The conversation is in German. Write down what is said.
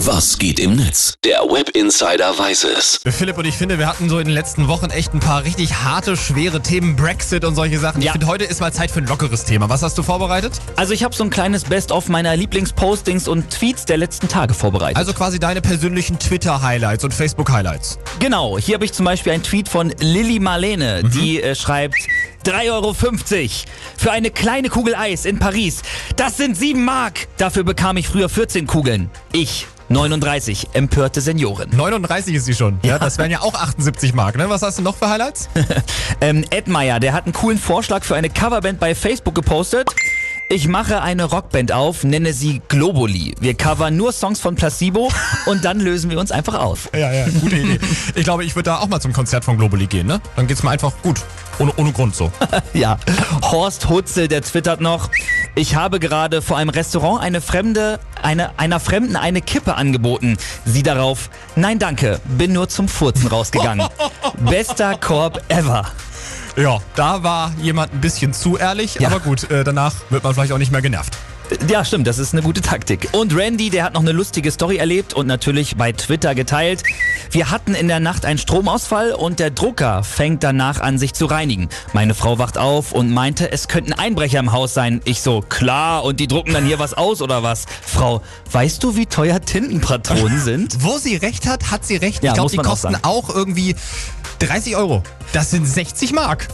Was geht im Netz? Der Web Insider weiß es. Philipp und ich finde, wir hatten so in den letzten Wochen echt ein paar richtig harte, schwere Themen, Brexit und solche Sachen. Ja. Ich finde, heute ist mal Zeit für ein lockeres Thema. Was hast du vorbereitet? Also ich habe so ein kleines Best-of meiner Lieblingspostings und Tweets der letzten Tage vorbereitet. Also quasi deine persönlichen Twitter-Highlights und Facebook-Highlights. genau, hier habe ich zum Beispiel einen Tweet von Lilly Marlene, Mhm. die äh, schreibt 3,50 Euro für eine kleine Kugel Eis in Paris. Das sind 7 Mark. Dafür bekam ich früher 14 Kugeln. Ich 39, empörte Senioren. 39 ist sie schon. Ja. das wären ja auch 78 Mark, ne? Was hast du noch für Highlights? Ähm, Ed Meyer, der hat einen coolen Vorschlag für eine Coverband bei Facebook gepostet. Ich mache eine Rockband auf, nenne sie Globally. Wir covern nur Songs von Placebo und dann lösen wir uns einfach auf. ja, ja, gute Idee. Ich glaube, ich würde da auch mal zum Konzert von Globally gehen, ne? Dann geht's mir einfach gut. Ohne, ohne Grund so. Ja, Horst Hutzel, der twittert noch. Ich habe gerade vor einem Restaurant eine Fremde, eine, einer Fremden eine Kippe angeboten. Sie darauf, nein danke, bin nur zum Furzen rausgegangen. Bester Korb ever. Ja, da war jemand ein bisschen zu ehrlich, Ja. aber gut, äh, danach wird man vielleicht auch nicht mehr genervt. Ja, stimmt, das ist eine gute Taktik. Und Randy, der hat noch eine lustige Story erlebt und natürlich bei Twitter geteilt. Wir hatten in der Nacht einen Stromausfall und der Drucker fängt danach an, sich zu reinigen. Meine Frau wacht auf und meinte, es könnten Einbrecher im Haus sein. Ich so, klar, und die drucken dann hier was aus oder was? Frau, weißt du, wie teuer Tintenpatronen sind? Wo sie recht hat, hat sie recht. Ja, ich glaube, die auch kosten sagen. auch irgendwie 30 Euro. Das sind 60 Mark.